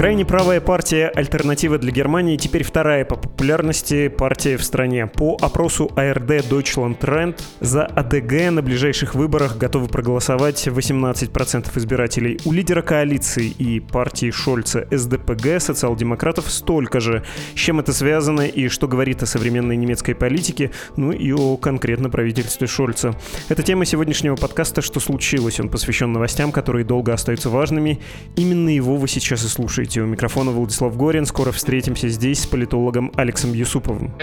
Крайне правая партия «Альтернатива для Германии» теперь вторая по популярности партия в стране. По опросу АРД Deutschland Trend за АДГ на ближайших выборах готовы проголосовать 18% избирателей. У лидера коалиции и партии Шольца СДПГ социал-демократов столько же. С чем это связано и что говорит о современной немецкой политике, ну и о конкретно правительстве Шольца. Это тема сегодняшнего подкаста «Что случилось?». Он посвящен новостям, которые долго остаются важными. Именно его вы сейчас и слушаете слушаете. У микрофона Владислав Горин. Скоро встретимся здесь с политологом Алексом Юсуповым.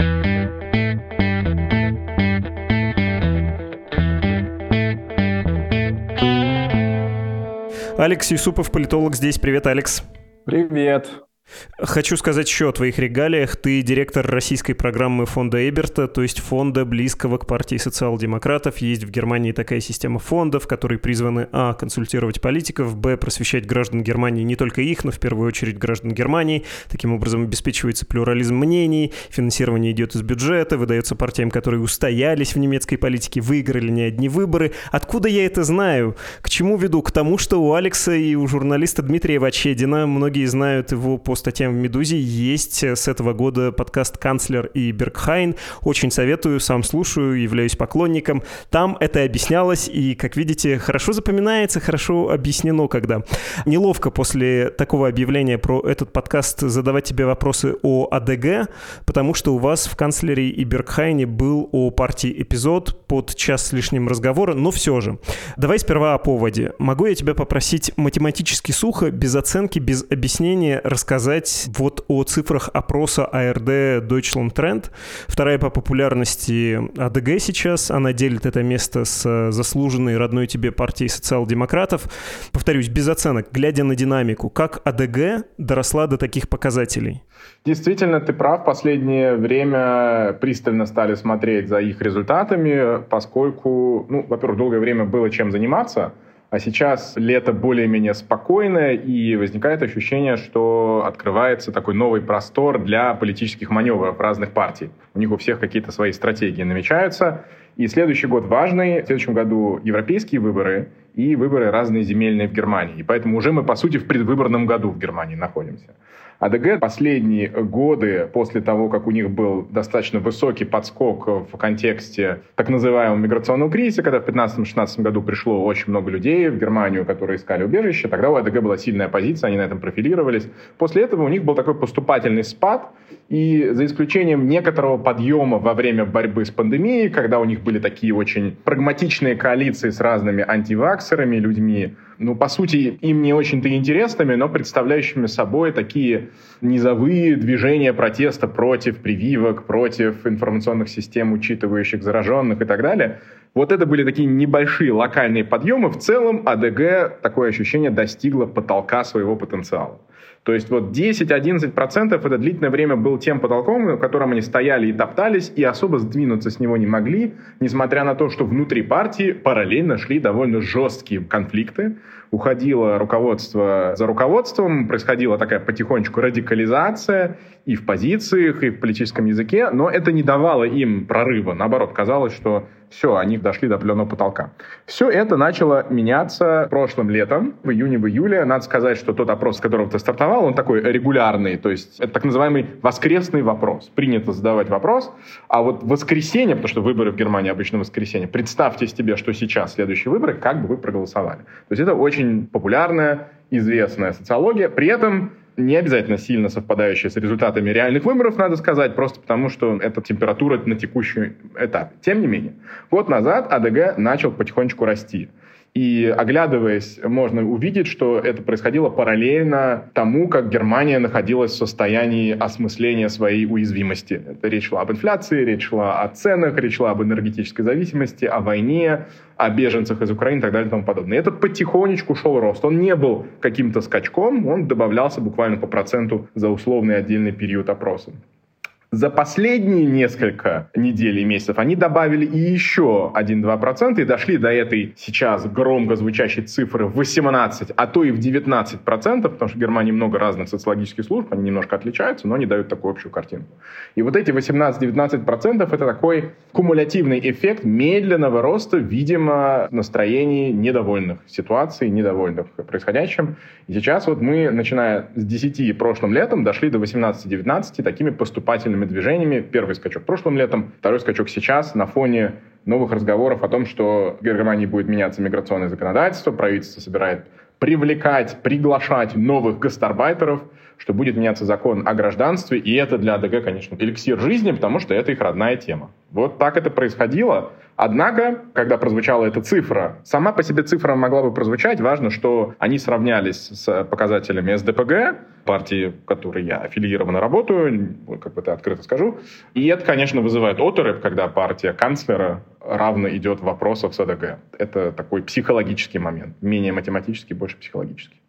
Алекс Юсупов, политолог здесь. Привет, Алекс. Привет. Хочу сказать еще о твоих регалиях. Ты директор российской программы фонда Эберта, то есть фонда, близкого к партии социал-демократов. Есть в Германии такая система фондов, которые призваны а. консультировать политиков, б. просвещать граждан Германии, не только их, но в первую очередь граждан Германии. Таким образом обеспечивается плюрализм мнений, финансирование идет из бюджета, выдается партиям, которые устоялись в немецкой политике, выиграли не одни выборы. Откуда я это знаю? К чему веду? К тому, что у Алекса и у журналиста Дмитрия Вачедина, многие знают его по статьям в «Медузе» есть э, с этого года подкаст «Канцлер» и «Бергхайн». Очень советую, сам слушаю, являюсь поклонником. Там это объяснялось, и, как видите, хорошо запоминается, хорошо объяснено, когда. Неловко после такого объявления про этот подкаст задавать тебе вопросы о АДГ, потому что у вас в «Канцлере» и «Бергхайне» был о партии эпизод под час с лишним разговора, но все же. Давай сперва о поводе. Могу я тебя попросить математически сухо, без оценки, без объяснения рассказать рассказать вот о цифрах опроса АРД Deutschland Trend. Вторая по популярности АДГ сейчас. Она делит это место с заслуженной родной тебе партией социал-демократов. Повторюсь, без оценок, глядя на динамику, как АДГ доросла до таких показателей? Действительно, ты прав. Последнее время пристально стали смотреть за их результатами, поскольку, ну, во-первых, долгое время было чем заниматься – а сейчас лето более-менее спокойное, и возникает ощущение, что открывается такой новый простор для политических маневров разных партий. У них у всех какие-то свои стратегии намечаются. И следующий год важный. В следующем году европейские выборы и выборы разные земельные в Германии. И поэтому уже мы, по сути, в предвыборном году в Германии находимся. АДГ последние годы, после того, как у них был достаточно высокий подскок в контексте так называемого миграционного кризиса, когда в 2015-2016 году пришло очень много людей в Германию, которые искали убежище, тогда у АДГ была сильная позиция, они на этом профилировались. После этого у них был такой поступательный спад, и за исключением некоторого подъема во время борьбы с пандемией, когда у них были такие очень прагматичные коалиции с разными антиваксерами, людьми, ну, по сути, им не очень-то интересными, но представляющими собой такие низовые движения протеста против прививок, против информационных систем, учитывающих зараженных и так далее. Вот это были такие небольшие локальные подъемы. В целом АДГ, такое ощущение, достигло потолка своего потенциала. То есть вот 10-11% это длительное время был тем потолком, на котором они стояли и топтались, и особо сдвинуться с него не могли, несмотря на то, что внутри партии параллельно шли довольно жесткие конфликты. Уходило руководство за руководством, происходила такая потихонечку радикализация и в позициях, и в политическом языке, но это не давало им прорыва. Наоборот, казалось, что все, они дошли до определенного потолка. Все это начало меняться прошлым летом, в июне, в июле. Надо сказать, что тот опрос, с которого ты стартовал, он такой регулярный, то есть это так называемый воскресный вопрос. Принято задавать вопрос, а вот воскресенье, потому что выборы в Германии обычно воскресенье, представьте себе, что сейчас следующие выборы, как бы вы проголосовали. То есть это очень популярная, известная социология. При этом не обязательно сильно совпадающая с результатами реальных выборов, надо сказать, просто потому что это температура на текущий этап. Тем не менее, год назад АДГ начал потихонечку расти. И оглядываясь, можно увидеть, что это происходило параллельно тому, как Германия находилась в состоянии осмысления своей уязвимости. Это речь шла об инфляции, речь шла о ценах, речь шла об энергетической зависимости, о войне, о беженцах из Украины и так далее и тому подобное. И это потихонечку шел рост. Он не был каким-то скачком, он добавлялся буквально по проценту за условный отдельный период опроса. За последние несколько недель и месяцев они добавили и еще 1-2% и дошли до этой сейчас громко звучащей цифры в 18, а то и в 19%, потому что в Германии много разных социологических служб, они немножко отличаются, но они дают такую общую картинку. И вот эти 18-19% это такой кумулятивный эффект медленного роста, видимо, настроений недовольных ситуацией, недовольных происходящим. И сейчас вот мы, начиная с 10 прошлым летом, дошли до 18-19 такими поступательными определенными движениями. Первый скачок прошлым летом, второй скачок сейчас на фоне новых разговоров о том, что в Германии будет меняться миграционное законодательство, правительство собирает привлекать, приглашать новых гастарбайтеров, что будет меняться закон о гражданстве, и это для АДГ, конечно, эликсир жизни, потому что это их родная тема. Вот так это происходило. Однако, когда прозвучала эта цифра, сама по себе цифра могла бы прозвучать. Важно, что они сравнялись с показателями СДПГ, партии, в которой я аффилированно работаю, как бы это открыто скажу. И это, конечно, вызывает оторопь, когда партия канцлера равно идет в вопросах с АДГ. Это такой психологический момент. Менее математический, больше психологический.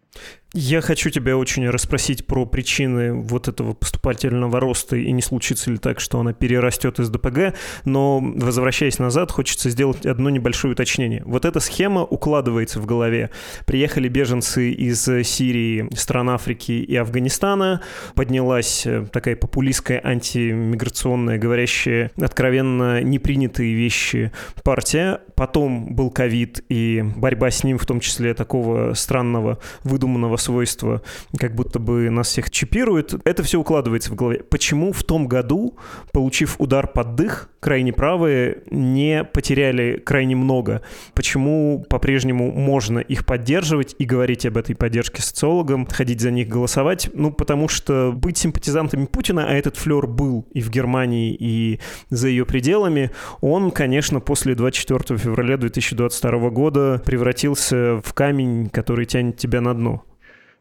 Я хочу тебя очень расспросить про причины вот этого поступательного роста и не случится ли так, что она перерастет из ДПГ, но возвращаясь назад, хочется сделать одно небольшое уточнение. Вот эта схема укладывается в голове. Приехали беженцы из Сирии, стран Африки и Афганистана, поднялась э, такая популистская антимиграционная, говорящая откровенно непринятые вещи партия, потом был ковид и борьба с ним, в том числе такого странного выдуманного свойства, как будто бы нас всех чипируют. Это все укладывается в голове. Почему в том году, получив удар под дых, крайне правые не потеряли крайне много? Почему по-прежнему можно их поддерживать и говорить об этой поддержке социологам, ходить за них голосовать? Ну, потому что быть симпатизантами Путина, а этот флер был и в Германии, и за ее пределами, он, конечно, после 24 февраля 2022 года превратился в камень, который тянет тебя на дно.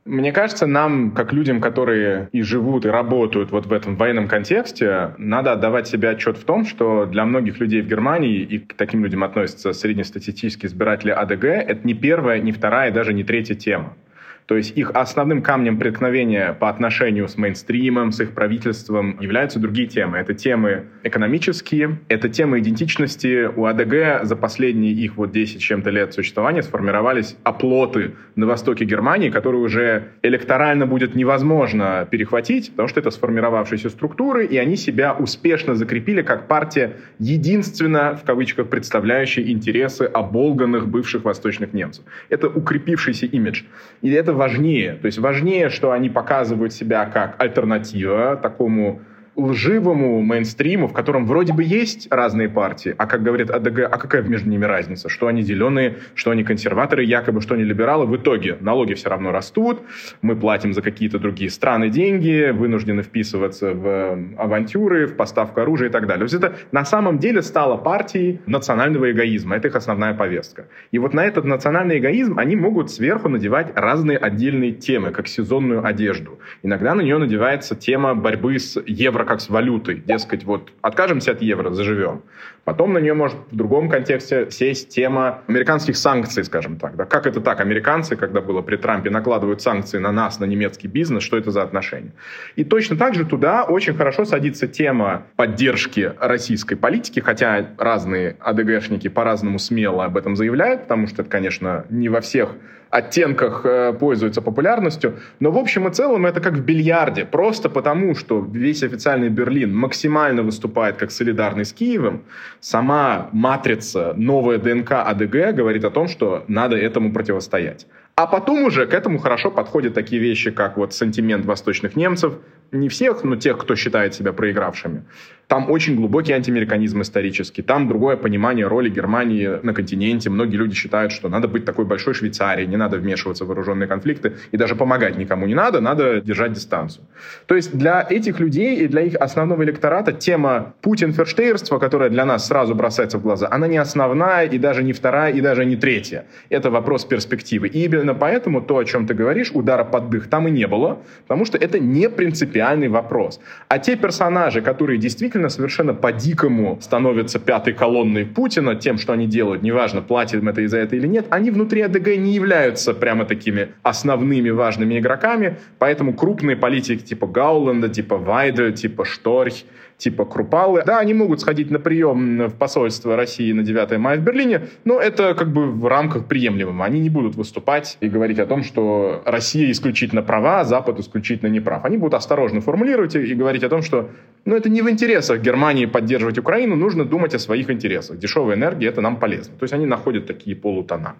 Мне кажется, нам, как людям, которые и живут, и работают вот в этом военном контексте, надо отдавать себе отчет в том, что для многих людей в Германии, и к таким людям относятся среднестатистические избиратели АДГ, это не первая, не вторая, даже не третья тема. То есть их основным камнем преткновения по отношению с мейнстримом, с их правительством являются другие темы. Это темы экономические, это темы идентичности. У АДГ за последние их вот 10 чем-то лет существования сформировались оплоты на востоке Германии, которые уже электорально будет невозможно перехватить, потому что это сформировавшиеся структуры, и они себя успешно закрепили как партия, единственно, в кавычках, представляющая интересы оболганных бывших восточных немцев. Это укрепившийся имидж. И это важнее. То есть важнее, что они показывают себя как альтернатива такому лживому мейнстриму, в котором вроде бы есть разные партии, а как говорит АДГ, а какая между ними разница? Что они зеленые, что они консерваторы, якобы что они либералы. В итоге налоги все равно растут, мы платим за какие-то другие страны деньги, вынуждены вписываться в э, авантюры, в поставку оружия и так далее. То есть это на самом деле стало партией национального эгоизма. Это их основная повестка. И вот на этот национальный эгоизм они могут сверху надевать разные отдельные темы, как сезонную одежду. Иногда на нее надевается тема борьбы с евро как с валютой. Дескать, вот откажемся от евро, заживем. Потом на нее может в другом контексте сесть тема американских санкций, скажем так. Да? Как это так? Американцы, когда было при Трампе, накладывают санкции на нас, на немецкий бизнес. Что это за отношения? И точно так же туда очень хорошо садится тема поддержки российской политики, хотя разные АДГшники по-разному смело об этом заявляют, потому что это, конечно, не во всех оттенках э, пользуется популярностью. Но в общем и целом это как в бильярде. Просто потому, что весь официальный Берлин максимально выступает как солидарный с Киевом, сама матрица, новая ДНК АДГ говорит о том, что надо этому противостоять. А потом уже к этому хорошо подходят такие вещи, как вот сантимент восточных немцев, не всех, но тех, кто считает себя проигравшими. Там очень глубокий антиамериканизм исторический, там другое понимание роли Германии на континенте. Многие люди считают, что надо быть такой большой Швейцарией, не надо вмешиваться в вооруженные конфликты и даже помогать никому не надо, надо держать дистанцию. То есть для этих людей и для их основного электората тема Путин-ферштейрства, которая для нас сразу бросается в глаза, она не основная и даже не вторая и даже не третья. Это вопрос перспективы. И именно именно поэтому то, о чем ты говоришь, удара под дых, там и не было, потому что это не принципиальный вопрос. А те персонажи, которые действительно совершенно по-дикому становятся пятой колонной Путина тем, что они делают, неважно, платят им это из-за это или нет, они внутри АДГ не являются прямо такими основными важными игроками, поэтому крупные политики типа Гауланда, типа Вайда, типа Шторх, типа Крупалы. Да, они могут сходить на прием в посольство России на 9 мая в Берлине, но это как бы в рамках приемлемого. Они не будут выступать и говорить о том, что Россия исключительно права, а Запад исключительно не прав. Они будут осторожно формулировать и говорить о том, что ну, это не в интересах Германии поддерживать Украину, нужно думать о своих интересах. Дешевая энергия — это нам полезно. То есть они находят такие полутона.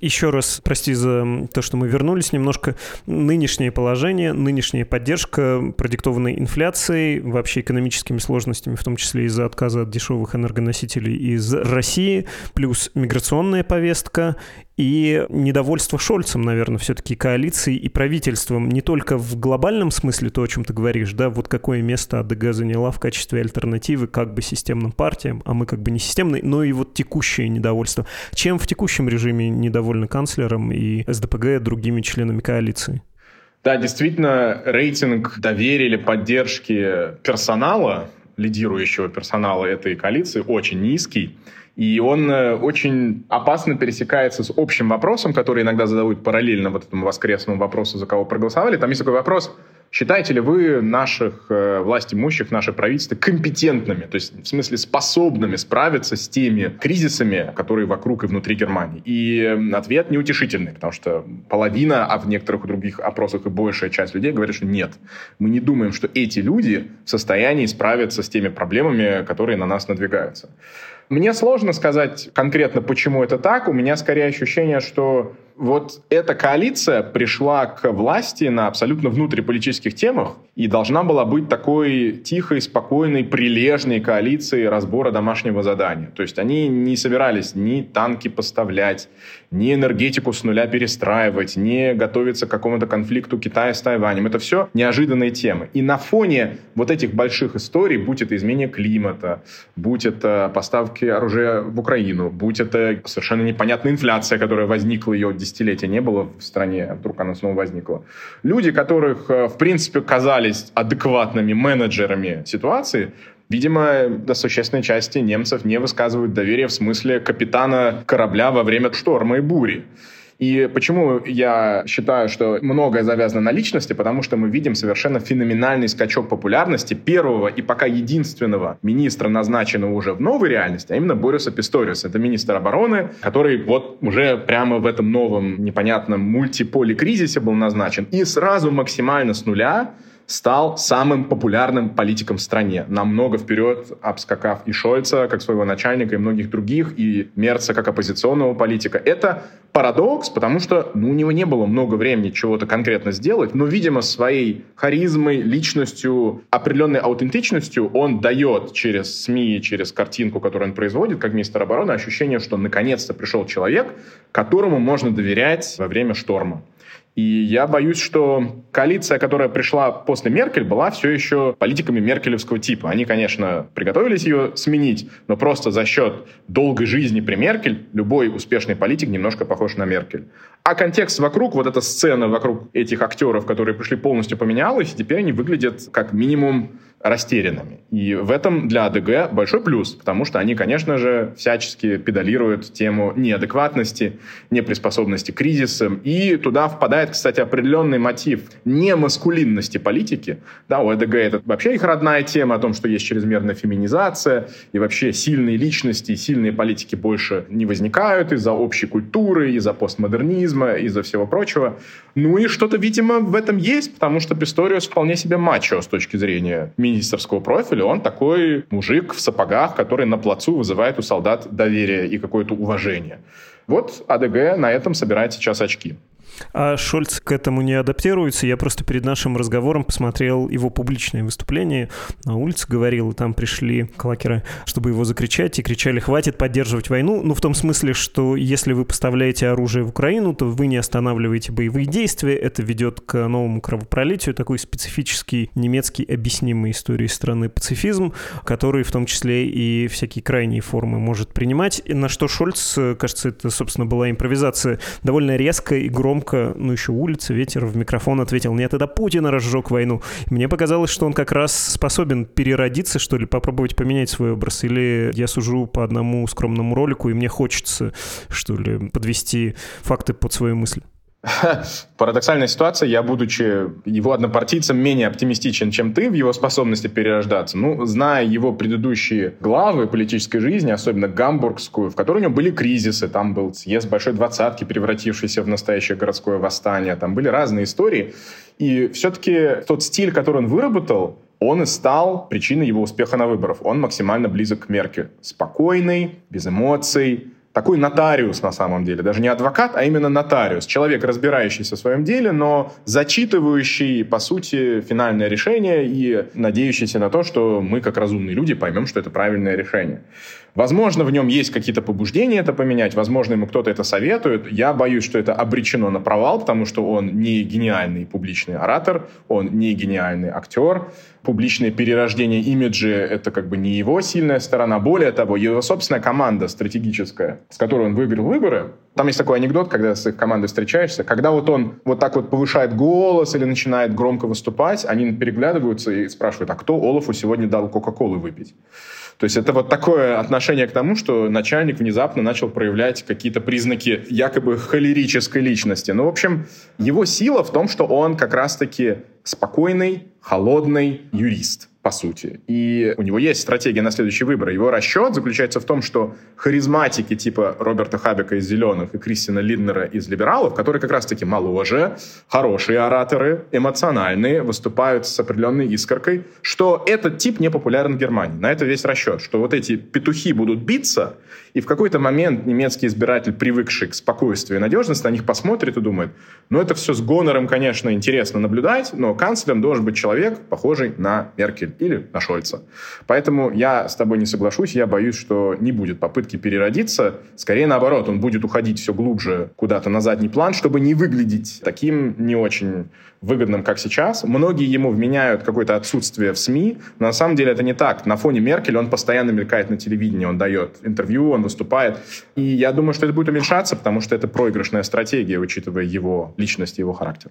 Еще раз, прости за то, что мы вернулись немножко. Нынешнее положение, нынешняя поддержка, продиктованная инфляцией, вообще экономическими сложностями, в том числе из-за отказа от дешевых энергоносителей из России, плюс миграционная повестка и недовольство Шольцем, наверное, все-таки коалицией и правительством не только в глобальном смысле, то, о чем ты говоришь, да, вот какое место АДГ заняла в качестве альтернативы как бы системным партиям, а мы как бы не системные, но и вот текущее недовольство. Чем в текущем режиме недовольны канцлером и СДПГ другими членами коалиции? Да, действительно, рейтинг доверия или поддержки персонала, лидирующего персонала этой коалиции, очень низкий. И он э, очень опасно пересекается с общим вопросом, который иногда задают параллельно вот этому воскресному вопросу, за кого проголосовали. Там есть такой вопрос, считаете ли вы наших э, власть имущих, наше правительство компетентными, то есть в смысле способными справиться с теми кризисами, которые вокруг и внутри Германии? И ответ неутешительный, потому что половина, а в некоторых других опросах и большая часть людей говорят, что нет. Мы не думаем, что эти люди в состоянии справиться с теми проблемами, которые на нас надвигаются. Мне сложно сказать конкретно, почему это так. У меня скорее ощущение, что вот эта коалиция пришла к власти на абсолютно внутриполитических темах и должна была быть такой тихой, спокойной, прилежной коалицией разбора домашнего задания. То есть они не собирались ни танки поставлять, ни энергетику с нуля перестраивать, ни готовиться к какому-то конфликту Китая с Тайванем. Это все неожиданные темы. И на фоне вот этих больших историй, будь это изменение климата, будь это поставки оружия в Украину, будь это совершенно непонятная инфляция, которая возникла ее десятилетия не было в стране, а вдруг она снова возникла. Люди, которых, э, в принципе, казались адекватными менеджерами ситуации, Видимо, до существенной части немцев не высказывают доверия в смысле капитана корабля во время шторма и бури. И почему я считаю, что многое завязано на личности, потому что мы видим совершенно феноменальный скачок популярности первого и пока единственного министра, назначенного уже в новой реальности, а именно Бориса Писториуса. Это министр обороны, который вот уже прямо в этом новом непонятном мультиполе кризисе был назначен. И сразу максимально с нуля стал самым популярным политиком в стране, намного вперед обскакав и Шольца, как своего начальника, и многих других, и Мерца, как оппозиционного политика. Это парадокс, потому что ну, у него не было много времени чего-то конкретно сделать, но, видимо, своей харизмой, личностью, определенной аутентичностью он дает через СМИ, через картинку, которую он производит, как министр обороны, ощущение, что наконец-то пришел человек, которому можно доверять во время шторма. И я боюсь, что коалиция, которая пришла после Меркель, была все еще политиками меркелевского типа. Они, конечно, приготовились ее сменить, но просто за счет долгой жизни при Меркель любой успешный политик немножко похож на Меркель. А контекст вокруг, вот эта сцена вокруг этих актеров, которые пришли, полностью поменялась, и теперь они выглядят как минимум растерянными. И в этом для АДГ большой плюс, потому что они, конечно же, всячески педалируют тему неадекватности, неприспособности к кризисам, и туда впадает, кстати, определенный мотив немаскулинности политики. Да, у АДГ это вообще их родная тема о том, что есть чрезмерная феминизация, и вообще сильные личности сильные политики больше не возникают из-за общей культуры, из-за постмодернизма, из-за всего прочего. Ну и что-то, видимо, в этом есть, потому что Писториус вполне себе мачо с точки зрения министерского профиля. Он такой мужик в сапогах, который на плацу вызывает у солдат доверие и какое-то уважение. Вот АДГ на этом собирает сейчас очки. А Шольц к этому не адаптируется. Я просто перед нашим разговором посмотрел его публичное выступление. На улице говорил, и там пришли клакеры, чтобы его закричать, и кричали, хватит поддерживать войну. Ну, в том смысле, что если вы поставляете оружие в Украину, то вы не останавливаете боевые действия. Это ведет к новому кровопролитию. Такой специфический немецкий объяснимый истории страны пацифизм, который в том числе и всякие крайние формы может принимать. На что Шольц, кажется, это, собственно, была импровизация, довольно резко и громко, ну, еще улица, ветер в микрофон ответил, нет, это Путин разжег войну. мне показалось, что он как раз способен переродиться, что ли, попробовать поменять свой образ. Или я сужу по одному скромному ролику, и мне хочется, что ли, подвести факты под свою мысль. Парадоксальная ситуация. Я, будучи его однопартийцем, менее оптимистичен, чем ты в его способности перерождаться. Ну, зная его предыдущие главы политической жизни, особенно гамбургскую, в которой у него были кризисы, там был съезд Большой Двадцатки, превратившийся в настоящее городское восстание, там были разные истории. И все-таки тот стиль, который он выработал, он и стал причиной его успеха на выборах. Он максимально близок к Меркель. Спокойный, без эмоций, такой нотариус на самом деле, даже не адвокат, а именно нотариус, человек, разбирающийся в своем деле, но зачитывающий, по сути, финальное решение и надеющийся на то, что мы, как разумные люди, поймем, что это правильное решение. Возможно, в нем есть какие-то побуждения это поменять, возможно, ему кто-то это советует. Я боюсь, что это обречено на провал, потому что он не гениальный публичный оратор, он не гениальный актер. Публичное перерождение имиджа — это как бы не его сильная сторона. Более того, его собственная команда стратегическая, с которой он выиграл выборы, там есть такой анекдот, когда с их командой встречаешься, когда вот он вот так вот повышает голос или начинает громко выступать, они переглядываются и спрашивают, а кто Олафу сегодня дал Кока-Колы выпить? То есть это вот такое отношение к тому, что начальник внезапно начал проявлять какие-то признаки якобы холерической личности. Ну, в общем, его сила в том, что он как раз-таки спокойный, холодный юрист по сути. И у него есть стратегия на следующий выбор. Его расчет заключается в том, что харизматики типа Роберта Хабека из «Зеленых» и Кристина Лиднера из «Либералов», которые как раз-таки моложе, хорошие ораторы, эмоциональные, выступают с определенной искоркой, что этот тип не популярен в Германии. На это весь расчет, что вот эти петухи будут биться, и в какой-то момент немецкий избиратель, привыкший к спокойствию и надежности, на них посмотрит и думает, ну это все с гонором, конечно, интересно наблюдать, но канцлером должен быть человек, похожий на Меркель или на Шольца. Поэтому я с тобой не соглашусь, я боюсь, что не будет попытки переродиться. Скорее наоборот, он будет уходить все глубже куда-то на задний план, чтобы не выглядеть таким не очень выгодным, как сейчас. Многие ему вменяют какое-то отсутствие в СМИ, но на самом деле это не так. На фоне Меркель он постоянно мелькает на телевидении, он дает интервью, он выступает. И я думаю, что это будет уменьшаться, потому что это проигрышная стратегия, учитывая его личность и его характер.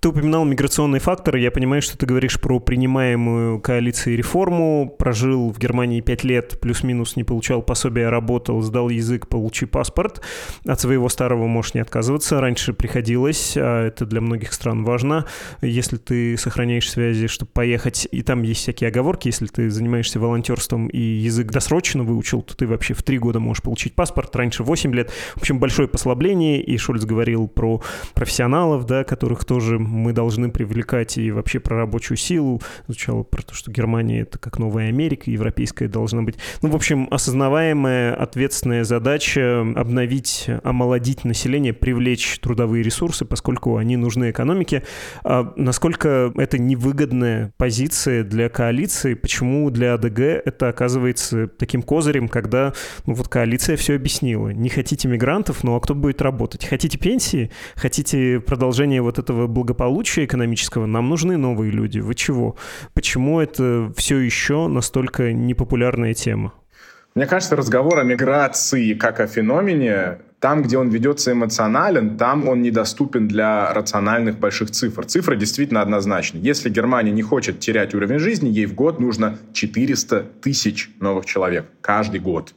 Ты упоминал миграционные факторы. Я понимаю, что ты говоришь про принимаемую коалицией реформу. Прожил в Германии пять лет, плюс-минус не получал пособия, работал, сдал язык, получи паспорт. От своего старого можешь не отказываться. Раньше приходилось, а это для многих стран важно. Если ты сохраняешь связи, чтобы поехать, и там есть всякие оговорки, если ты занимаешься волонтерством и язык досрочно выучил, то ты вообще в три года можешь получить паспорт, раньше 8 лет. В общем, большое послабление, и Шульц говорил про профессионалов, да, которых тоже тоже мы должны привлекать и вообще про рабочую силу. Звучало про то, что Германия — это как новая Америка, европейская должна быть. Ну, в общем, осознаваемая ответственная задача обновить, омолодить население, привлечь трудовые ресурсы, поскольку они нужны экономике. А насколько это невыгодная позиция для коалиции? Почему для АДГ это оказывается таким козырем, когда ну, вот коалиция все объяснила? Не хотите мигрантов, ну а кто будет работать? Хотите пенсии? Хотите продолжение вот этого благополучия экономического нам нужны новые люди. Вы чего? Почему это все еще настолько непопулярная тема? Мне кажется, разговор о миграции как о феномене, там, где он ведется эмоционален, там он недоступен для рациональных больших цифр. Цифры действительно однозначны. Если Германия не хочет терять уровень жизни, ей в год нужно 400 тысяч новых человек каждый год.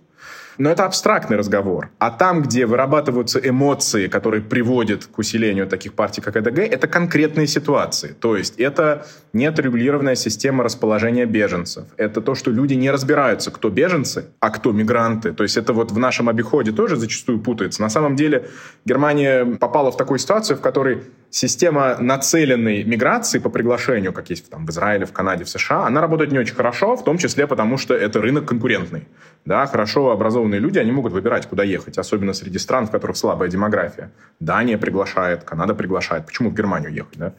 Но это абстрактный разговор. А там, где вырабатываются эмоции, которые приводят к усилению таких партий, как ЭДГ, это конкретные ситуации. То есть это нет регулированная система расположения беженцев. Это то, что люди не разбираются, кто беженцы, а кто мигранты. То есть это вот в нашем обиходе тоже зачастую путается. На самом деле Германия попала в такую ситуацию, в которой система нацеленной миграции по приглашению, как есть там, в Израиле, в Канаде, в США, она работает не очень хорошо, в том числе потому, что это рынок конкурентный. Да, хорошо образованные люди, они могут выбирать, куда ехать, особенно среди стран, в которых слабая демография. Дания приглашает, Канада приглашает. Почему в Германию ехать? Да?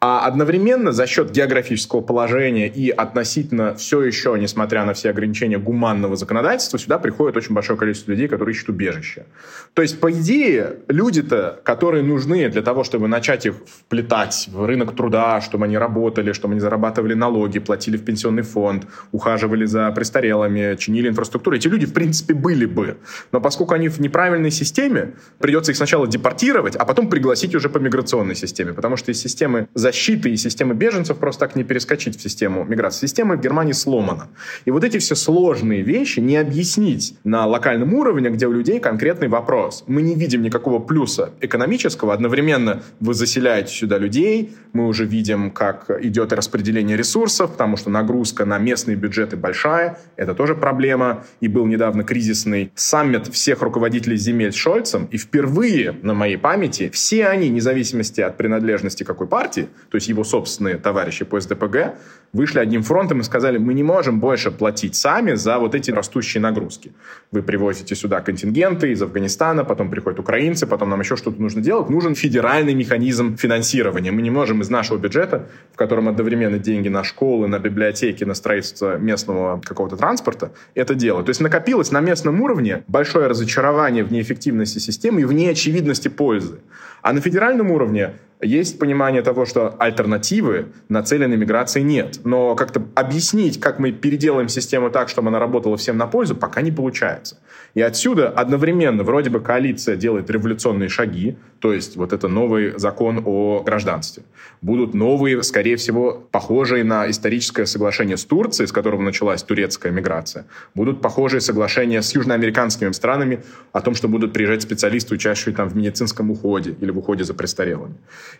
А одновременно за счет географического положения и относительно все еще, несмотря на все ограничения гуманного законодательства, сюда приходит очень большое количество людей, которые ищут убежище. То есть, по идее, люди-то, которые нужны для того, чтобы начать их вплетать в рынок труда, чтобы они работали, чтобы они зарабатывали налоги, платили в пенсионный фонд, ухаживали за престарелыми, чинили инфраструктуру, эти люди, в принципе, были бы. Но поскольку они в неправильной системе, придется их сначала депортировать, а потом пригласить уже по миграционной системе, потому что из системы защиты и системы беженцев просто так не перескочить в систему миграции. Система в Германии сломана. И вот эти все сложные вещи не объяснить на локальном уровне, где у людей конкретный вопрос. Мы не видим никакого плюса экономического. Одновременно вы заселяете сюда людей. Мы уже видим, как идет распределение ресурсов, потому что нагрузка на местные бюджеты большая. Это тоже проблема. И был недавно кризисный саммит всех руководителей земель Шольцем. И впервые на моей памяти все они, вне зависимости от принадлежности какой партии, то есть его собственные товарищи по СДПГ, вышли одним фронтом и сказали, мы не можем больше платить сами за вот эти растущие нагрузки. Вы привозите сюда контингенты из Афганистана, потом приходят украинцы, потом нам еще что-то нужно делать. Нужен федеральный механизм финансирования. Мы не можем из нашего бюджета, в котором одновременно деньги на школы, на библиотеки, на строительство местного какого-то транспорта, это делать. То есть накопилось на местном уровне большое разочарование в неэффективности системы и в неочевидности пользы. А на федеральном уровне есть понимание того, что альтернативы нацеленной миграции нет. Но как-то объяснить, как мы переделаем систему так, чтобы она работала всем на пользу, пока не получается. И отсюда одновременно вроде бы коалиция делает революционные шаги, то есть вот это новый закон о гражданстве. Будут новые, скорее всего, похожие на историческое соглашение с Турцией, с которого началась турецкая миграция. Будут похожие соглашения с южноамериканскими странами о том, что будут приезжать специалисты, учащие там в медицинском уходе или в уходе за престарелыми.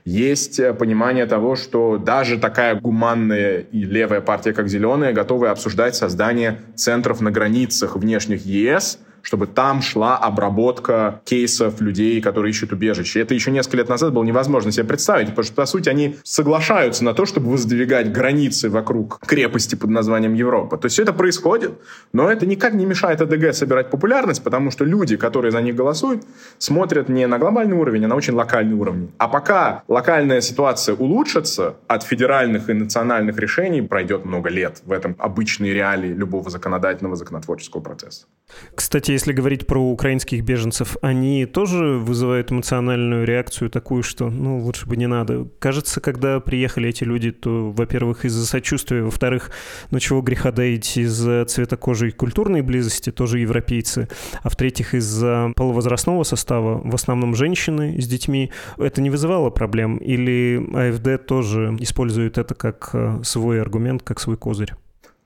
Есть э, понимание того, что даже такая гуманная и левая партия, как «Зеленые», готовы обсуждать создание центров на границах внешних ЕС, чтобы там шла обработка кейсов людей, которые ищут убежище. Это еще несколько лет назад было невозможно себе представить, потому что, по сути, они соглашаются на то, чтобы воздвигать границы вокруг крепости под названием Европа. То есть все это происходит, но это никак не мешает АДГ собирать популярность, потому что люди, которые за них голосуют, смотрят не на глобальный уровень, а на очень локальный уровень. А пока локальная ситуация улучшится, от федеральных и национальных решений пройдет много лет. В этом обычные реалии любого законодательного законотворческого процесса. Кстати, если говорить про украинских беженцев, они тоже вызывают эмоциональную реакцию такую, что, ну, лучше бы не надо. Кажется, когда приехали эти люди, то, во-первых, из-за сочувствия, во-вторых, ну, чего греха доить, из-за цвета кожи и культурной близости, тоже европейцы, а в-третьих, из-за полувозрастного состава, в основном женщины с детьми, это не вызывало проблем? Или АФД тоже использует это как э, свой аргумент, как свой козырь?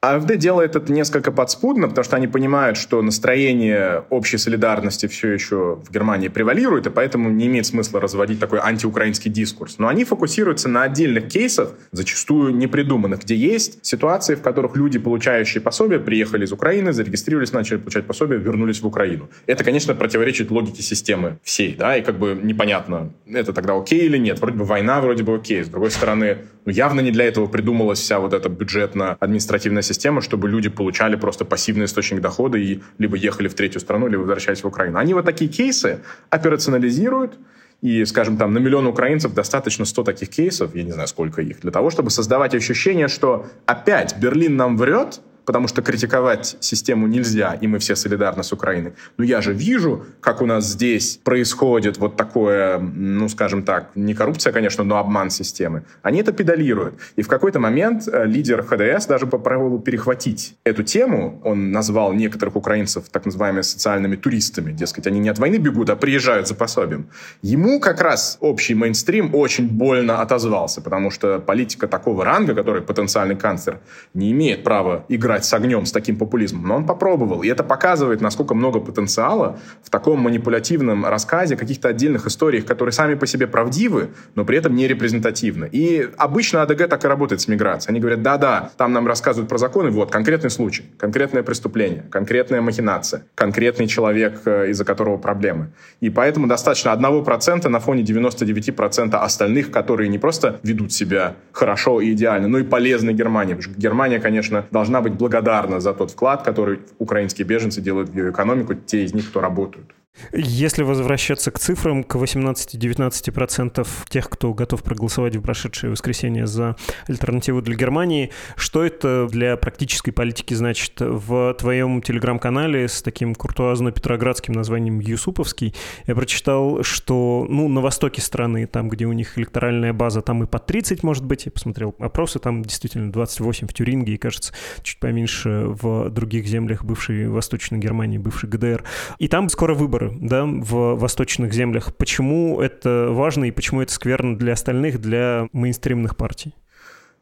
АФД делает это несколько подспудно, потому что они понимают, что настроение общей солидарности все еще в Германии превалирует, и поэтому не имеет смысла разводить такой антиукраинский дискурс. Но они фокусируются на отдельных кейсах, зачастую непридуманных, где есть ситуации, в которых люди, получающие пособие, приехали из Украины, зарегистрировались, начали получать пособие, вернулись в Украину. Это, конечно, противоречит логике системы всей, да, и как бы непонятно, это тогда окей или нет. Вроде бы война, вроде бы окей. С другой стороны, ну, явно не для этого придумалась вся вот эта бюджетно-административная система, чтобы люди получали просто пассивный источник дохода и либо ехали в третью страну, либо возвращались в Украину. Они вот такие кейсы операционализируют, и, скажем, там на миллион украинцев достаточно 100 таких кейсов, я не знаю, сколько их, для того, чтобы создавать ощущение, что опять Берлин нам врет, потому что критиковать систему нельзя, и мы все солидарны с Украиной. Но я же вижу, как у нас здесь происходит вот такое, ну, скажем так, не коррупция, конечно, но обман системы. Они это педалируют. И в какой-то момент э, лидер ХДС даже попробовал перехватить эту тему. Он назвал некоторых украинцев так называемыми социальными туристами. Дескать, они не от войны бегут, а приезжают за пособием. Ему как раз общий мейнстрим очень больно отозвался, потому что политика такого ранга, который потенциальный канцлер, не имеет права играть играть с огнем, с таким популизмом, но он попробовал. И это показывает, насколько много потенциала в таком манипулятивном рассказе каких-то отдельных историях, которые сами по себе правдивы, но при этом не репрезентативны. И обычно АДГ так и работает с миграцией. Они говорят, да-да, там нам рассказывают про законы, вот, конкретный случай, конкретное преступление, конкретная махинация, конкретный человек, э, из-за которого проблемы. И поэтому достаточно 1% на фоне 99% остальных, которые не просто ведут себя хорошо и идеально, но и полезны Германии. Германия, конечно, должна быть благодарна за тот вклад, который украинские беженцы делают в ее экономику, те из них, кто работают. Если возвращаться к цифрам, к 18-19% тех, кто готов проголосовать в прошедшее воскресенье за альтернативу для Германии, что это для практической политики значит? В твоем телеграм-канале с таким куртуазно-петроградским названием Юсуповский я прочитал, что ну, на востоке страны, там, где у них электоральная база, там и по 30, может быть, я посмотрел опросы, там действительно 28 в Тюринге и, кажется, чуть поменьше в других землях бывшей Восточной Германии, бывшей ГДР. И там скоро выборы выборы да, в восточных землях. Почему это важно и почему это скверно для остальных, для мейнстримных партий?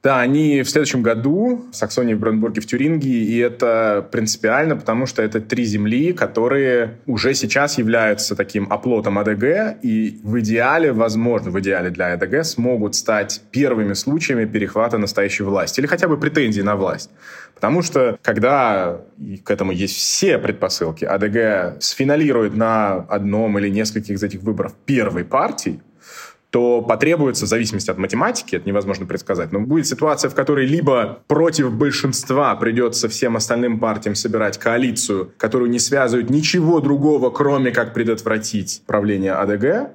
Да, они в следующем году в Саксонии, в Бранденбурге, в Тюрингии, и это принципиально, потому что это три земли, которые уже сейчас являются таким оплотом АДГ, и в идеале, возможно, в идеале для АДГ смогут стать первыми случаями перехвата настоящей власти или хотя бы претензий на власть. Потому что, когда, и к этому есть все предпосылки, АДГ сфиналирует на одном или нескольких из этих выборов первой партии, то потребуется, в зависимости от математики, это невозможно предсказать, но будет ситуация, в которой либо против большинства придется всем остальным партиям собирать коалицию, которую не связывает ничего другого, кроме как предотвратить правление АДГ,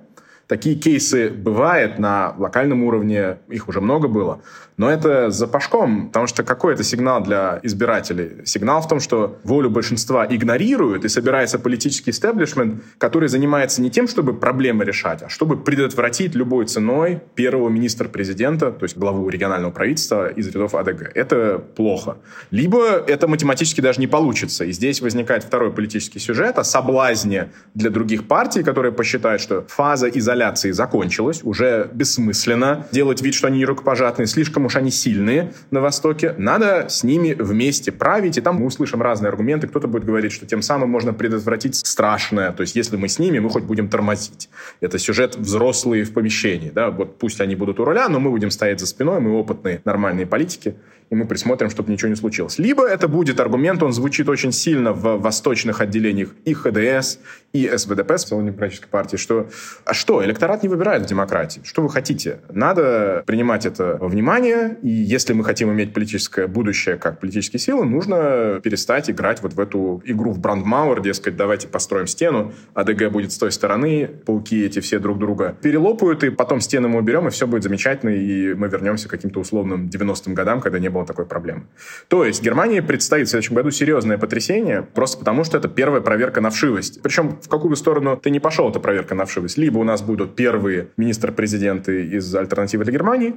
Такие кейсы бывают на локальном уровне, их уже много было, но это за пашком, потому что какой это сигнал для избирателей? Сигнал в том, что волю большинства игнорируют, и собирается политический истеблишмент, который занимается не тем, чтобы проблемы решать, а чтобы предотвратить любой ценой первого министра-президента, то есть главу регионального правительства из рядов АДГ. Это плохо. Либо это математически даже не получится. И здесь возникает второй политический сюжет о соблазне для других партий, которые посчитают, что фаза изоляции закончилась, уже бессмысленно делать вид, что они не рукопожатные, слишком уж они сильные на Востоке, надо с ними вместе править, и там мы услышим разные аргументы. Кто-то будет говорить, что тем самым можно предотвратить страшное, то есть если мы с ними, мы хоть будем тормозить. Это сюжет взрослые в помещении, да, вот пусть они будут у руля, но мы будем стоять за спиной, мы опытные, нормальные политики, и мы присмотрим, чтобы ничего не случилось. Либо это будет аргумент, он звучит очень сильно в восточных отделениях и ХДС, и СВДП, Социал-демократической партии, что а что, электорат не выбирает в демократии. Что вы хотите? Надо принимать это во внимание, и если мы хотим иметь политическое будущее как политические силы, нужно перестать играть вот в эту игру в брандмауэр, дескать, давайте построим стену, АДГ будет с той стороны, пауки эти все друг друга перелопают, и потом стены мы уберем, и все будет замечательно, и мы вернемся к каким-то условным 90-м годам, когда не было такой проблемы. То есть Германии предстоит в следующем году серьезное потрясение, просто потому что это первая проверка на вшивость. Причем в какую бы сторону ты не пошел, это проверка на вшивость. Либо у нас будут первые министр-президенты из альтернативы для Германии,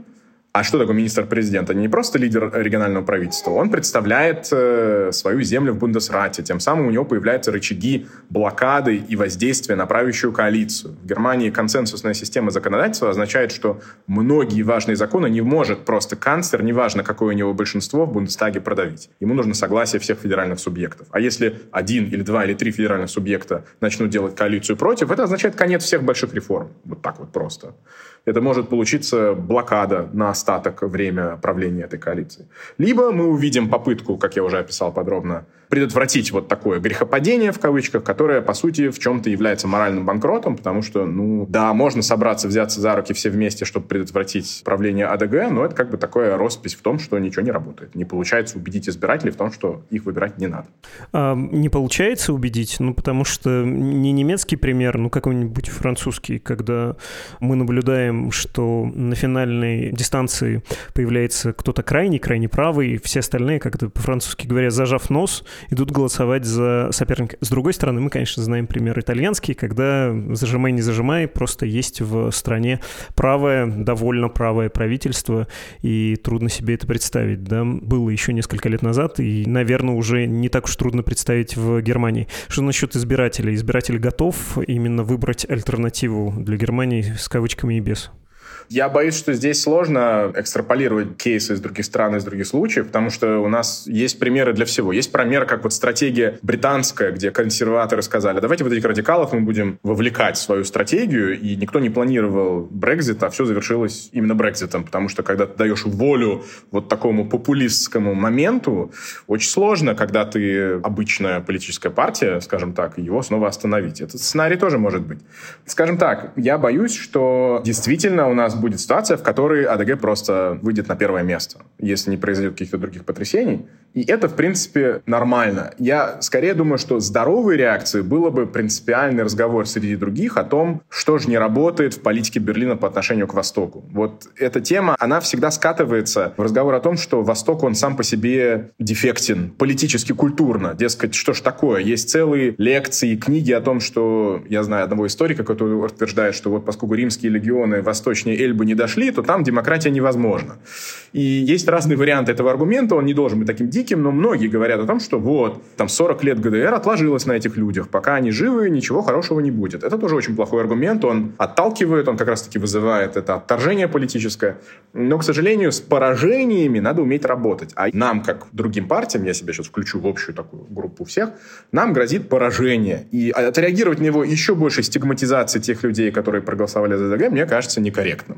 а что такое министр-президент? Это не просто лидер регионального правительства. Он представляет э, свою землю в Бундесрате. Тем самым у него появляются рычаги блокады и воздействия на правящую коалицию. В Германии консенсусная система законодательства означает, что многие важные законы не может просто канцлер, неважно какое у него большинство, в Бундестаге продавить. Ему нужно согласие всех федеральных субъектов. А если один или два или три федеральных субъекта начнут делать коалицию против, это означает конец всех больших реформ. Вот так вот просто это может получиться блокада на остаток время правления этой коалиции. Либо мы увидим попытку, как я уже описал подробно, предотвратить вот такое грехопадение, в кавычках, которое, по сути, в чем-то является моральным банкротом, потому что, ну, да, можно собраться, взяться за руки все вместе, чтобы предотвратить правление АДГ, но это как бы такая роспись в том, что ничего не работает. Не получается убедить избирателей в том, что их выбирать не надо. А, не получается убедить, ну, потому что не немецкий пример, ну, какой-нибудь французский, когда мы наблюдаем, что на финальной дистанции появляется кто-то крайний, крайне правый, все остальные, как-то по-французски говоря, зажав нос, идут голосовать за соперника. С другой стороны, мы, конечно, знаем пример итальянский, когда зажимай, не зажимай, просто есть в стране правое, довольно правое правительство, и трудно себе это представить. Да? Было еще несколько лет назад, и, наверное, уже не так уж трудно представить в Германии. Что насчет избирателей? Избиратель готов именно выбрать альтернативу для Германии с кавычками и без? Я боюсь, что здесь сложно экстраполировать кейсы из других стран, из других случаев, потому что у нас есть примеры для всего. Есть пример, как вот стратегия британская, где консерваторы сказали, давайте вот этих радикалов мы будем вовлекать в свою стратегию, и никто не планировал Брекзит, а все завершилось именно Брекзитом, потому что когда ты даешь волю вот такому популистскому моменту, очень сложно, когда ты обычная политическая партия, скажем так, его снова остановить. Этот сценарий тоже может быть. Скажем так, я боюсь, что действительно у нас будет ситуация, в которой АДГ просто выйдет на первое место, если не произойдет каких-то других потрясений. И это, в принципе, нормально. Я скорее думаю, что здоровой реакцией было бы принципиальный разговор среди других о том, что же не работает в политике Берлина по отношению к Востоку. Вот эта тема, она всегда скатывается в разговор о том, что Восток, он сам по себе дефектен, политически, культурно. Дескать, что ж такое? Есть целые лекции, книги о том, что, я знаю одного историка, который утверждает, что вот поскольку римские легионы восточнее Эльбы не дошли, то там демократия невозможна. И есть разные варианты этого аргумента, он не должен быть таким диким, но многие говорят о том, что вот, там 40 лет ГДР отложилось на этих людях, пока они живы, ничего хорошего не будет. Это тоже очень плохой аргумент, он отталкивает, он как раз-таки вызывает это отторжение политическое. Но, к сожалению, с поражениями надо уметь работать. А нам, как другим партиям, я себя сейчас включу в общую такую группу всех, нам грозит поражение. И отреагировать на него еще больше стигматизации тех людей, которые проголосовали за ДГ, мне кажется некорректным.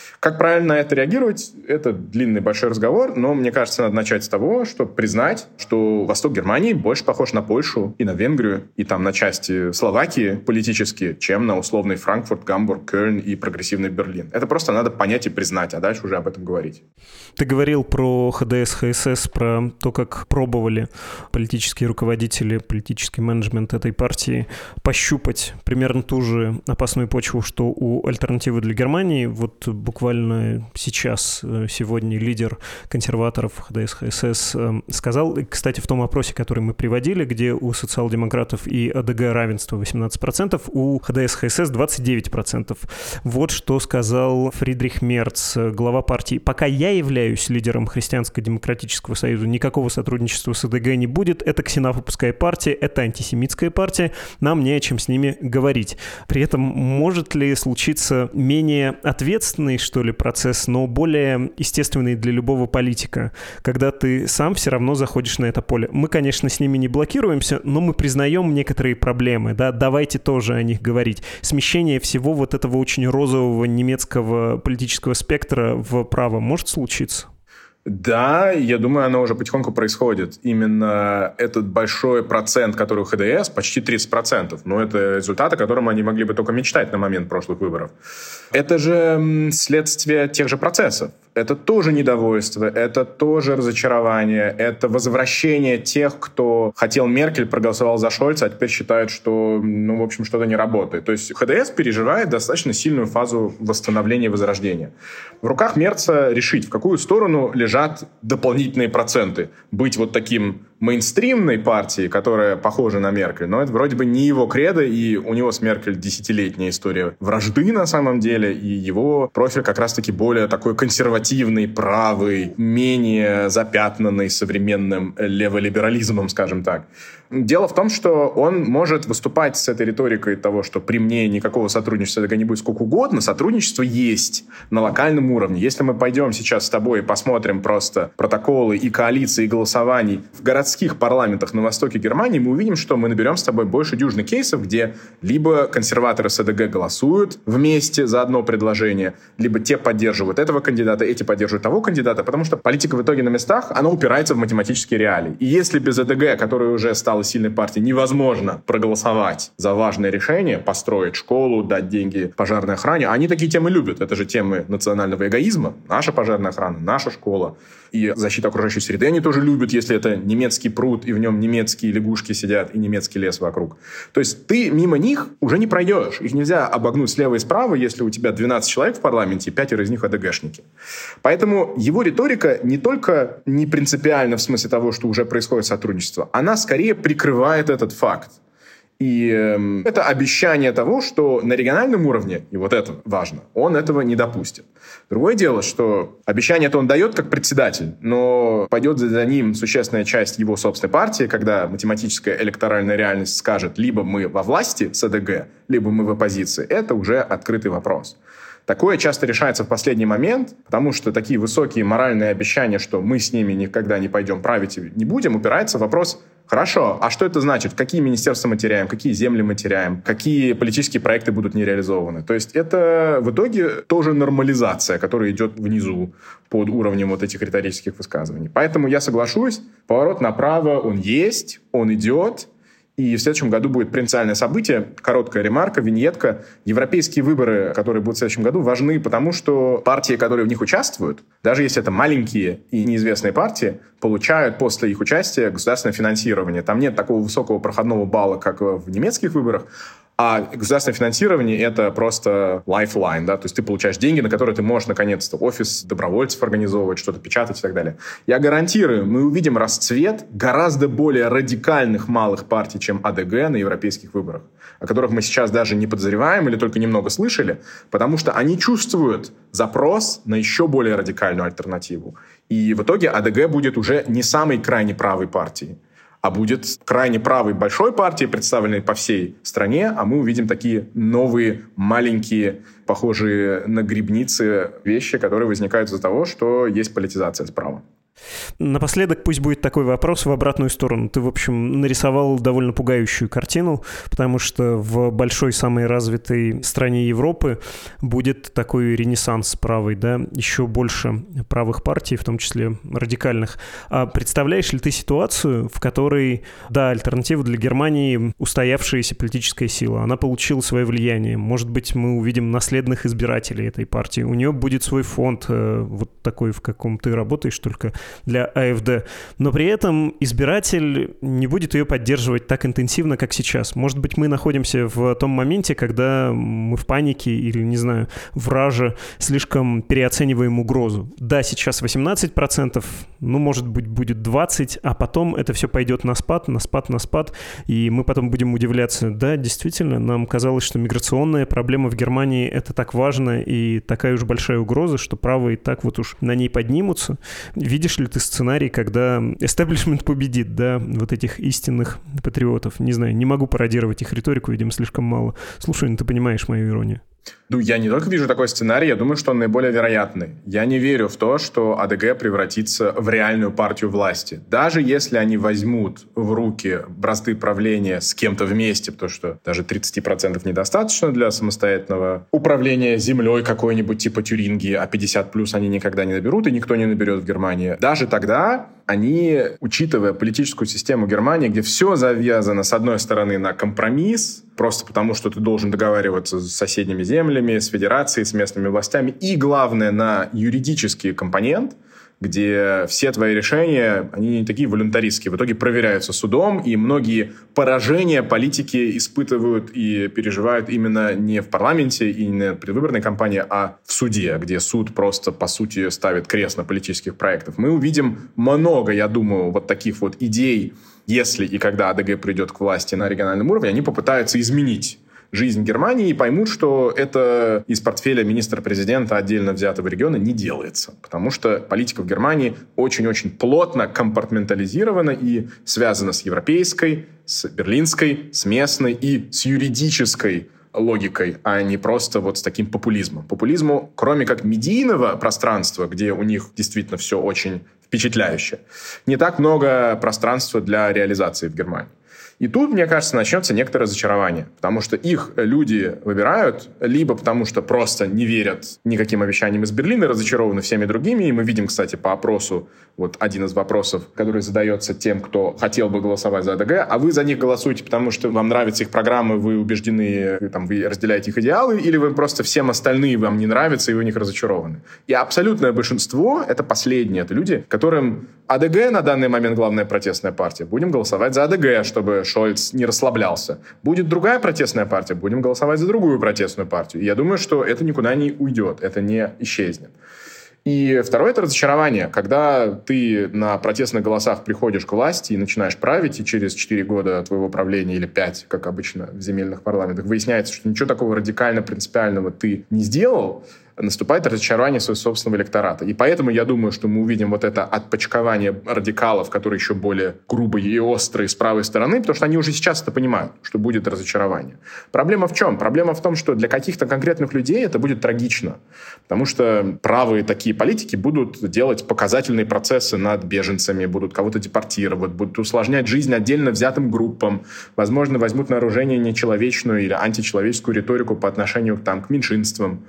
Как правильно на это реагировать, это длинный большой разговор, но мне кажется, надо начать с того, чтобы признать, что восток Германии больше похож на Польшу и на Венгрию, и там на части Словакии политически, чем на условный Франкфурт, Гамбург, Кёльн и прогрессивный Берлин. Это просто надо понять и признать, а дальше уже об этом говорить. Ты говорил про ХДС, ХСС, про то, как пробовали политические руководители, политический менеджмент этой партии пощупать примерно ту же опасную почву, что у альтернативы для Германии. Вот буквально буквально сейчас, э, сегодня лидер консерваторов ХДС, ХСС эм, сказал, кстати, в том опросе, который мы приводили, где у социал-демократов и АДГ равенство 18%, у ХДС, ХСС 29%. Вот что сказал Фридрих Мерц, глава партии. «Пока я являюсь лидером Христианско-демократического союза, никакого сотрудничества с АДГ не будет. Это ксенофобская партия, это антисемитская партия. Нам не о чем с ними говорить». При этом может ли случиться менее ответственный, что ли, процесс, но более естественный для любого политика, когда ты сам все равно заходишь на это поле. Мы, конечно, с ними не блокируемся, но мы признаем некоторые проблемы, да, давайте тоже о них говорить. Смещение всего вот этого очень розового немецкого политического спектра в право может случиться? Да, я думаю, оно уже потихоньку происходит. Именно этот большой процент, который у ХДС, почти 30%, но это результат, о котором они могли бы только мечтать на момент прошлых выборов. Это же следствие тех же процессов это тоже недовольство, это тоже разочарование, это возвращение тех, кто хотел Меркель, проголосовал за Шольца, а теперь считает, что, ну, в общем, что-то не работает. То есть ХДС переживает достаточно сильную фазу восстановления и возрождения. В руках Мерца решить, в какую сторону лежат дополнительные проценты. Быть вот таким мейнстримной партией, которая похожа на Меркель, но это вроде бы не его кредо, и у него с Меркель десятилетняя история вражды на самом деле, и его профиль как раз-таки более такой консервативный, правый, менее запятнанный современным леволиберализмом, скажем так. Дело в том, что он может выступать с этой риторикой того, что при мне никакого сотрудничества не будет сколько угодно. Сотрудничество есть на локальном уровне. Если мы пойдем сейчас с тобой и посмотрим просто протоколы и коалиции, и голосований в городских парламентах на востоке Германии, мы увидим, что мы наберем с тобой больше дюжины кейсов, где либо консерваторы СДГ голосуют вместе за одно предложение, либо те поддерживают этого кандидата, эти поддерживают того кандидата, потому что политика в итоге на местах, она упирается в математические реалии. И если без СДГ, который уже стал стала сильной партией, невозможно проголосовать за важное решение, построить школу, дать деньги пожарной охране. Они такие темы любят. Это же темы национального эгоизма. Наша пожарная охрана, наша школа. И защита окружающей среды они тоже любят, если это немецкий пруд, и в нем немецкие лягушки сидят, и немецкий лес вокруг. То есть ты мимо них уже не пройдешь. Их нельзя обогнуть слева и справа, если у тебя 12 человек в парламенте, и пятеро из них АДГшники. Поэтому его риторика не только не принципиальна в смысле того, что уже происходит сотрудничество, она скорее прикрывает этот факт. И э, это обещание того, что на региональном уровне, и вот это важно, он этого не допустит. Другое дело, что обещание это он дает как председатель, но пойдет за ним существенная часть его собственной партии, когда математическая электоральная реальность скажет, либо мы во власти с АДГ, либо мы в оппозиции. Это уже открытый вопрос. Такое часто решается в последний момент, потому что такие высокие моральные обещания, что мы с ними никогда не пойдем править и не будем, упирается в вопрос Хорошо, а что это значит? Какие министерства мы теряем, какие земли мы теряем, какие политические проекты будут не реализованы? То есть это в итоге тоже нормализация, которая идет внизу под уровнем вот этих риторических высказываний. Поэтому я соглашусь, поворот направо, он есть, он идет, и в следующем году будет принципиальное событие, короткая ремарка, виньетка. Европейские выборы, которые будут в следующем году, важны, потому что партии, которые в них участвуют, даже если это маленькие и неизвестные партии, получают после их участия государственное финансирование. Там нет такого высокого проходного балла, как в немецких выборах, а государственное финансирование — это просто lifeline, да, то есть ты получаешь деньги, на которые ты можешь, наконец-то, офис добровольцев организовывать, что-то печатать и так далее. Я гарантирую, мы увидим расцвет гораздо более радикальных малых партий, чем АДГ на европейских выборах, о которых мы сейчас даже не подозреваем или только немного слышали, потому что они чувствуют запрос на еще более радикальную альтернативу. И в итоге АДГ будет уже не самой крайне правой партией а будет крайне правой большой партии, представленной по всей стране, а мы увидим такие новые, маленькие, похожие на грибницы вещи, которые возникают из-за того, что есть политизация справа. Напоследок пусть будет такой вопрос в обратную сторону. Ты, в общем, нарисовал довольно пугающую картину, потому что в большой, самой развитой стране Европы будет такой ренессанс правый, да, еще больше правых партий, в том числе радикальных. А представляешь ли ты ситуацию, в которой, да, альтернатива для Германии устоявшаяся политическая сила, она получила свое влияние. Может быть, мы увидим наследных избирателей этой партии. У нее будет свой фонд, э, вот такой, в каком ты работаешь, только для АФД. Но при этом избиратель не будет ее поддерживать так интенсивно, как сейчас. Может быть, мы находимся в том моменте, когда мы в панике или, не знаю, враже слишком переоцениваем угрозу. Да, сейчас 18%, ну, может быть, будет 20%, а потом это все пойдет на спад, на спад, на спад, и мы потом будем удивляться, да, действительно, нам казалось, что миграционная проблема в Германии это так важно и такая уж большая угроза, что правые так вот уж на ней поднимутся. Видишь ли ты сценарий, когда эстаблишмент победит, да, вот этих истинных патриотов? Не знаю, не могу пародировать их риторику, видимо, слишком мало. Слушай, ну ты понимаешь мою иронию. Ну, я не только вижу такой сценарий, я думаю, что он наиболее вероятный. Я не верю в то, что АДГ превратится в реальную партию власти. Даже если они возьмут в руки бразды правления с кем-то вместе, потому что даже 30% недостаточно для самостоятельного управления землей какой-нибудь типа Тюрингии, а 50 плюс они никогда не наберут, и никто не наберет в Германии. Даже тогда они, учитывая политическую систему Германии, где все завязано, с одной стороны, на компромисс, просто потому что ты должен договариваться с соседними землями, с федерацией, с местными властями, и, главное, на юридический компонент – где все твои решения, они не такие волюнтаристские, в итоге проверяются судом, и многие поражения политики испытывают и переживают именно не в парламенте и не в предвыборной кампании, а в суде, где суд просто, по сути, ставит крест на политических проектов. Мы увидим много, я думаю, вот таких вот идей, если и когда АДГ придет к власти на региональном уровне, они попытаются изменить жизнь Германии и поймут, что это из портфеля министра-президента отдельно взятого региона не делается. Потому что политика в Германии очень-очень плотно компартментализирована и связана с европейской, с берлинской, с местной и с юридической логикой, а не просто вот с таким популизмом. Популизму, кроме как медийного пространства, где у них действительно все очень впечатляюще, не так много пространства для реализации в Германии. И тут, мне кажется, начнется некоторое разочарование, потому что их люди выбирают либо потому, что просто не верят никаким обещаниям из Берлина, разочарованы всеми другими. И мы видим, кстати, по опросу, вот один из вопросов, который задается тем, кто хотел бы голосовать за АДГ, а вы за них голосуете, потому что вам нравятся их программы, вы убеждены, там, вы разделяете их идеалы, или вы просто всем остальные вам не нравятся, и вы в них разочарованы. И абсолютное большинство — это последние, это люди, которым АДГ на данный момент главная протестная партия. Будем голосовать за АДГ, чтобы Шольц не расслаблялся. Будет другая протестная партия, будем голосовать за другую протестную партию. И я думаю, что это никуда не уйдет, это не исчезнет. И второе – это разочарование. Когда ты на протестных голосах приходишь к власти и начинаешь править, и через 4 года твоего правления, или 5, как обычно в земельных парламентах, выясняется, что ничего такого радикально принципиального ты не сделал, наступает разочарование своего собственного электората. И поэтому я думаю, что мы увидим вот это отпочкование радикалов, которые еще более грубые и острые с правой стороны, потому что они уже сейчас это понимают, что будет разочарование. Проблема в чем? Проблема в том, что для каких-то конкретных людей это будет трагично, потому что правые такие политики будут делать показательные процессы над беженцами, будут кого-то депортировать, будут усложнять жизнь отдельно взятым группам, возможно, возьмут на вооружение нечеловечную или античеловеческую риторику по отношению там, к меньшинствам.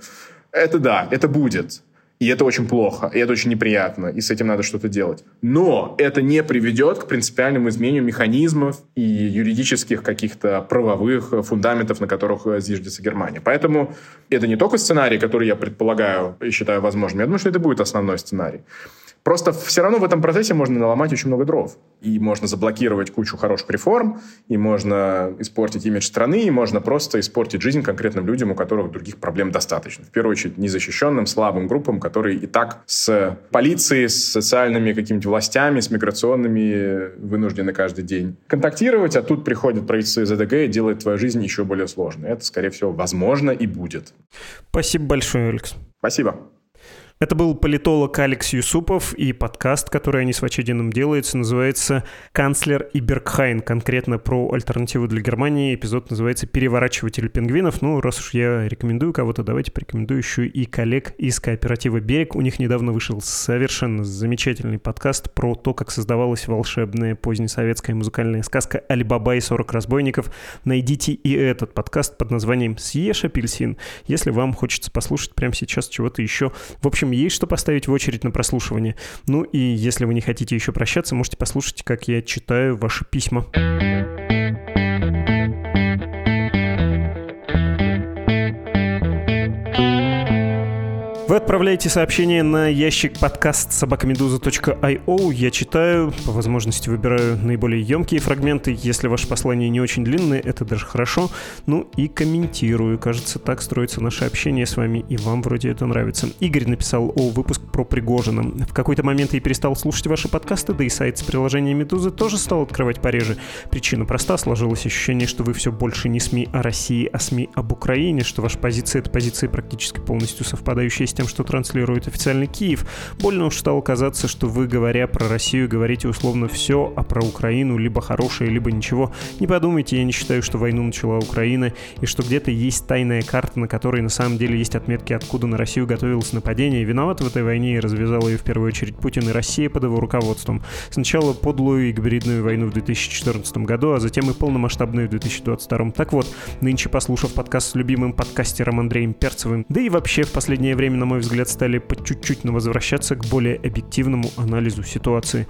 Это да, это будет. И это очень плохо, и это очень неприятно, и с этим надо что-то делать. Но это не приведет к принципиальному изменению механизмов и юридических каких-то правовых фундаментов, на которых зиждется Германия. Поэтому это не только сценарий, который я предполагаю и считаю возможным, я думаю, что это будет основной сценарий. Просто все равно в этом процессе можно наломать очень много дров. И можно заблокировать кучу хороших реформ, и можно испортить имидж страны, и можно просто испортить жизнь конкретным людям, у которых других проблем достаточно. В первую очередь незащищенным, слабым группам, которые и так с полицией, с социальными какими-то властями, с миграционными вынуждены каждый день контактировать, а тут приходит правительство из АДГ и делает твою жизнь еще более сложной. Это, скорее всего, возможно и будет. Спасибо большое, Алекс. Спасибо. Это был политолог Алекс Юсупов, и подкаст, который они с Вачединым делаются, называется «Канцлер и Бергхайн», конкретно про альтернативу для Германии. Эпизод называется «Переворачиватель пингвинов». Ну, раз уж я рекомендую кого-то, давайте порекомендую еще и коллег из кооператива «Берег». У них недавно вышел совершенно замечательный подкаст про то, как создавалась волшебная позднесоветская музыкальная сказка «Алибаба и 40 разбойников». Найдите и этот подкаст под названием «Съешь апельсин», если вам хочется послушать прямо сейчас чего-то еще. В общем, есть что поставить в очередь на прослушивание. Ну и если вы не хотите еще прощаться, можете послушать, как я читаю ваши письма. Вы отправляете сообщение на ящик подкаст собакамедуза.io. Я читаю, по возможности выбираю наиболее емкие фрагменты. Если ваше послание не очень длинное, это даже хорошо. Ну и комментирую. Кажется, так строится наше общение с вами, и вам вроде это нравится. Игорь написал о выпуск про Пригожина. В какой-то момент я перестал слушать ваши подкасты, да и сайт с приложением Медузы тоже стал открывать пореже. Причина проста. Сложилось ощущение, что вы все больше не СМИ о России, а СМИ об Украине, что ваша позиция — это позиция практически полностью совпадающая с тем, что транслирует официальный Киев. Больно уж стало казаться, что вы, говоря про Россию, говорите условно все, а про Украину либо хорошее, либо ничего. Не подумайте, я не считаю, что войну начала Украина, и что где-то есть тайная карта, на которой на самом деле есть отметки, откуда на Россию готовилось нападение. Виноват в этой войне и развязал ее в первую очередь Путин и Россия под его руководством. Сначала подлую и гибридную войну в 2014 году, а затем и полномасштабную в 2022. Так вот, нынче послушав подкаст с любимым подкастером Андреем Перцевым, да и вообще в последнее время, на мой взгляд, стали по чуть-чуть возвращаться к более объективному анализу ситуации.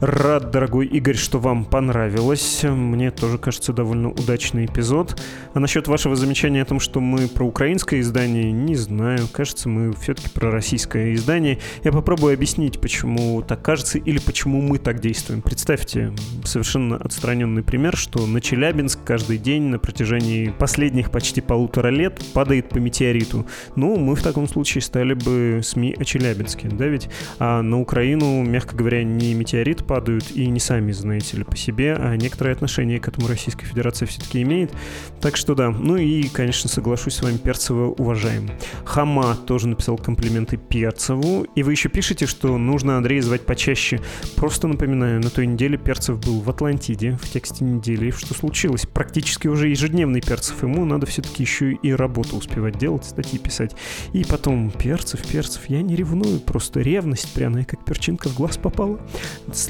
Рад, дорогой Игорь, что вам понравилось. Мне тоже кажется довольно удачный эпизод. А насчет вашего замечания о том, что мы про украинское издание, не знаю. Кажется, мы все-таки про российское издание. Я попробую объяснить, почему так кажется или почему мы так действуем. Представьте совершенно отстраненный пример, что на Челябинск каждый день на протяжении последних почти полутора лет падает по метеориту. Ну, мы в таком случае стали бы СМИ о Челябинске, да ведь? А на Украину, мягко говоря, не метеорит падают и не сами, знаете ли, по себе, а некоторое отношение к этому Российская Федерация все-таки имеет. Так что да. Ну и, конечно, соглашусь с вами, Перцева уважаем. Хама тоже написал комплименты Перцеву. И вы еще пишете, что нужно Андрея звать почаще. Просто напоминаю, на той неделе Перцев был в Атлантиде, в тексте недели. Что случилось? Практически уже ежедневный Перцев. Ему надо все-таки еще и работу успевать делать, статьи писать. И потом, Перцев, Перцев, я не ревную, просто ревность пряная, как перчинка в глаз попала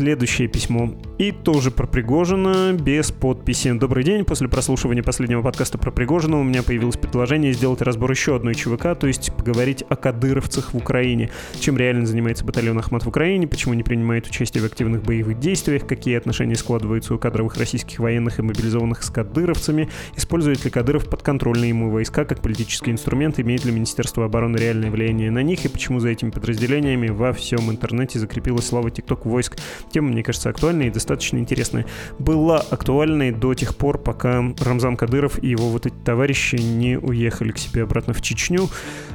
следующее письмо. И тоже про Пригожина, без подписи. Добрый день. После прослушивания последнего подкаста про Пригожина у меня появилось предложение сделать разбор еще одной ЧВК, то есть поговорить о кадыровцах в Украине. Чем реально занимается батальон Ахмат в Украине, почему не принимает участие в активных боевых действиях, какие отношения складываются у кадровых российских военных и мобилизованных с кадыровцами, использует ли Кадыров подконтрольные ему войска как политический инструмент, имеет ли Министерство обороны реальное влияние на них и почему за этими подразделениями во всем интернете закрепилась слава TikTok войск. Тема, мне кажется, актуальная и достаточно интересная. Была актуальной до тех пор, пока Рамзан Кадыров и его вот эти товарищи не уехали к себе обратно в Чечню.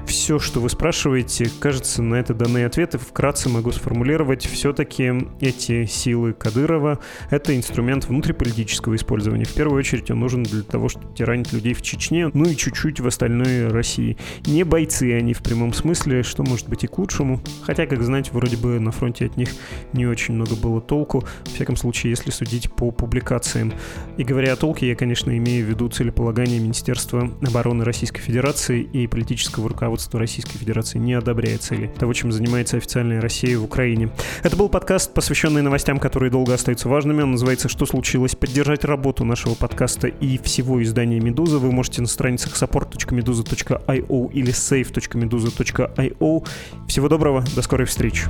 Все, что вы спрашиваете, кажется, на это данные ответы. Вкратце могу сформулировать. Все-таки эти силы Кадырова — это инструмент внутриполитического использования. В первую очередь он нужен для того, чтобы тиранить людей в Чечне, ну и чуть-чуть в остальной России. Не бойцы они в прямом смысле, что может быть и к лучшему. Хотя, как знать, вроде бы на фронте от них не очень много было толку, в всяком случае, если судить по публикациям. И говоря о толке, я, конечно, имею в виду целеполагание Министерства обороны Российской Федерации и политического руководства Российской Федерации не одобряет цели того, чем занимается официальная Россия в Украине. Это был подкаст, посвященный новостям, которые долго остаются важными. Он называется «Что случилось?». Поддержать работу нашего подкаста и всего издания «Медуза» вы можете на страницах support.meduza.io или save.meduza.io. Всего доброго, до скорой встречи.